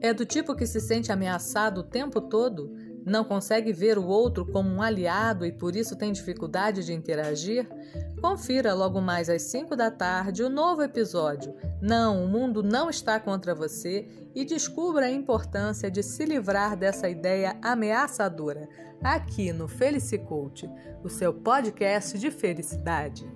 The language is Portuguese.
É do tipo que se sente ameaçado o tempo todo? Não consegue ver o outro como um aliado e por isso tem dificuldade de interagir? Confira logo mais às 5 da tarde o novo episódio Não, o mundo não está contra você e descubra a importância de se livrar dessa ideia ameaçadora aqui no Felicicult, o seu podcast de felicidade.